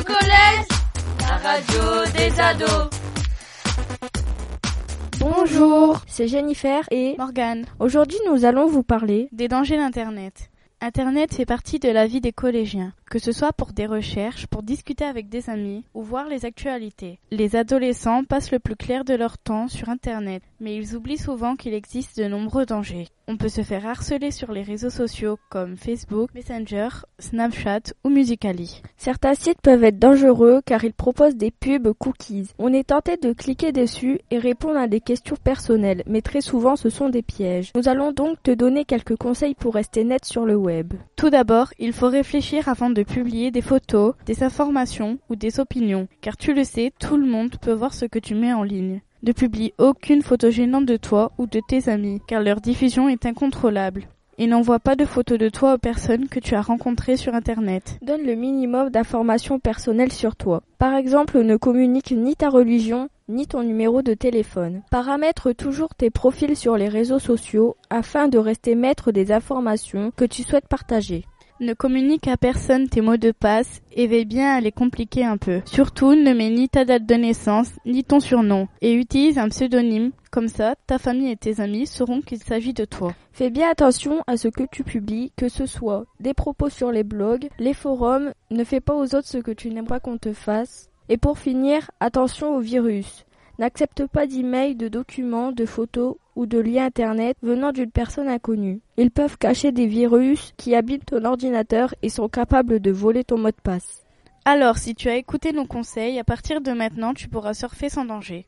au collège, la radio des ados. Bonjour, c'est Jennifer et Morgane. Aujourd'hui, nous allons vous parler des dangers d'Internet. Internet fait partie de la vie des collégiens, que ce soit pour des recherches, pour discuter avec des amis ou voir les actualités. Les adolescents passent le plus clair de leur temps sur Internet, mais ils oublient souvent qu'il existe de nombreux dangers. On peut se faire harceler sur les réseaux sociaux comme Facebook, Messenger, Snapchat ou Musically. Certains sites peuvent être dangereux car ils proposent des pubs cookies. On est tenté de cliquer dessus et répondre à des questions personnelles, mais très souvent ce sont des pièges. Nous allons donc te donner quelques conseils pour rester net sur le web. Tout d'abord, il faut réfléchir avant de publier des photos, des informations ou des opinions, car tu le sais, tout le monde peut voir ce que tu mets en ligne. Ne publie aucune photo gênante de toi ou de tes amis, car leur diffusion est incontrôlable. Et n'envoie pas de photos de toi aux personnes que tu as rencontrées sur Internet. Donne le minimum d'informations personnelles sur toi. Par exemple, ne communique ni ta religion, ni ton numéro de téléphone. Paramètre toujours tes profils sur les réseaux sociaux afin de rester maître des informations que tu souhaites partager. Ne communique à personne tes mots de passe et veille bien à les compliquer un peu. Surtout, ne mets ni ta date de naissance, ni ton surnom, et utilise un pseudonyme. Comme ça, ta famille et tes amis sauront qu'il s'agit de toi. Fais bien attention à ce que tu publies, que ce soit des propos sur les blogs, les forums, ne fais pas aux autres ce que tu n'aimes pas qu'on te fasse. Et pour finir, attention aux virus. N'accepte pas d'emails, de documents, de photos ou de liens Internet venant d'une personne inconnue. Ils peuvent cacher des virus qui habitent ton ordinateur et sont capables de voler ton mot de passe. Alors, si tu as écouté nos conseils, à partir de maintenant, tu pourras surfer sans danger.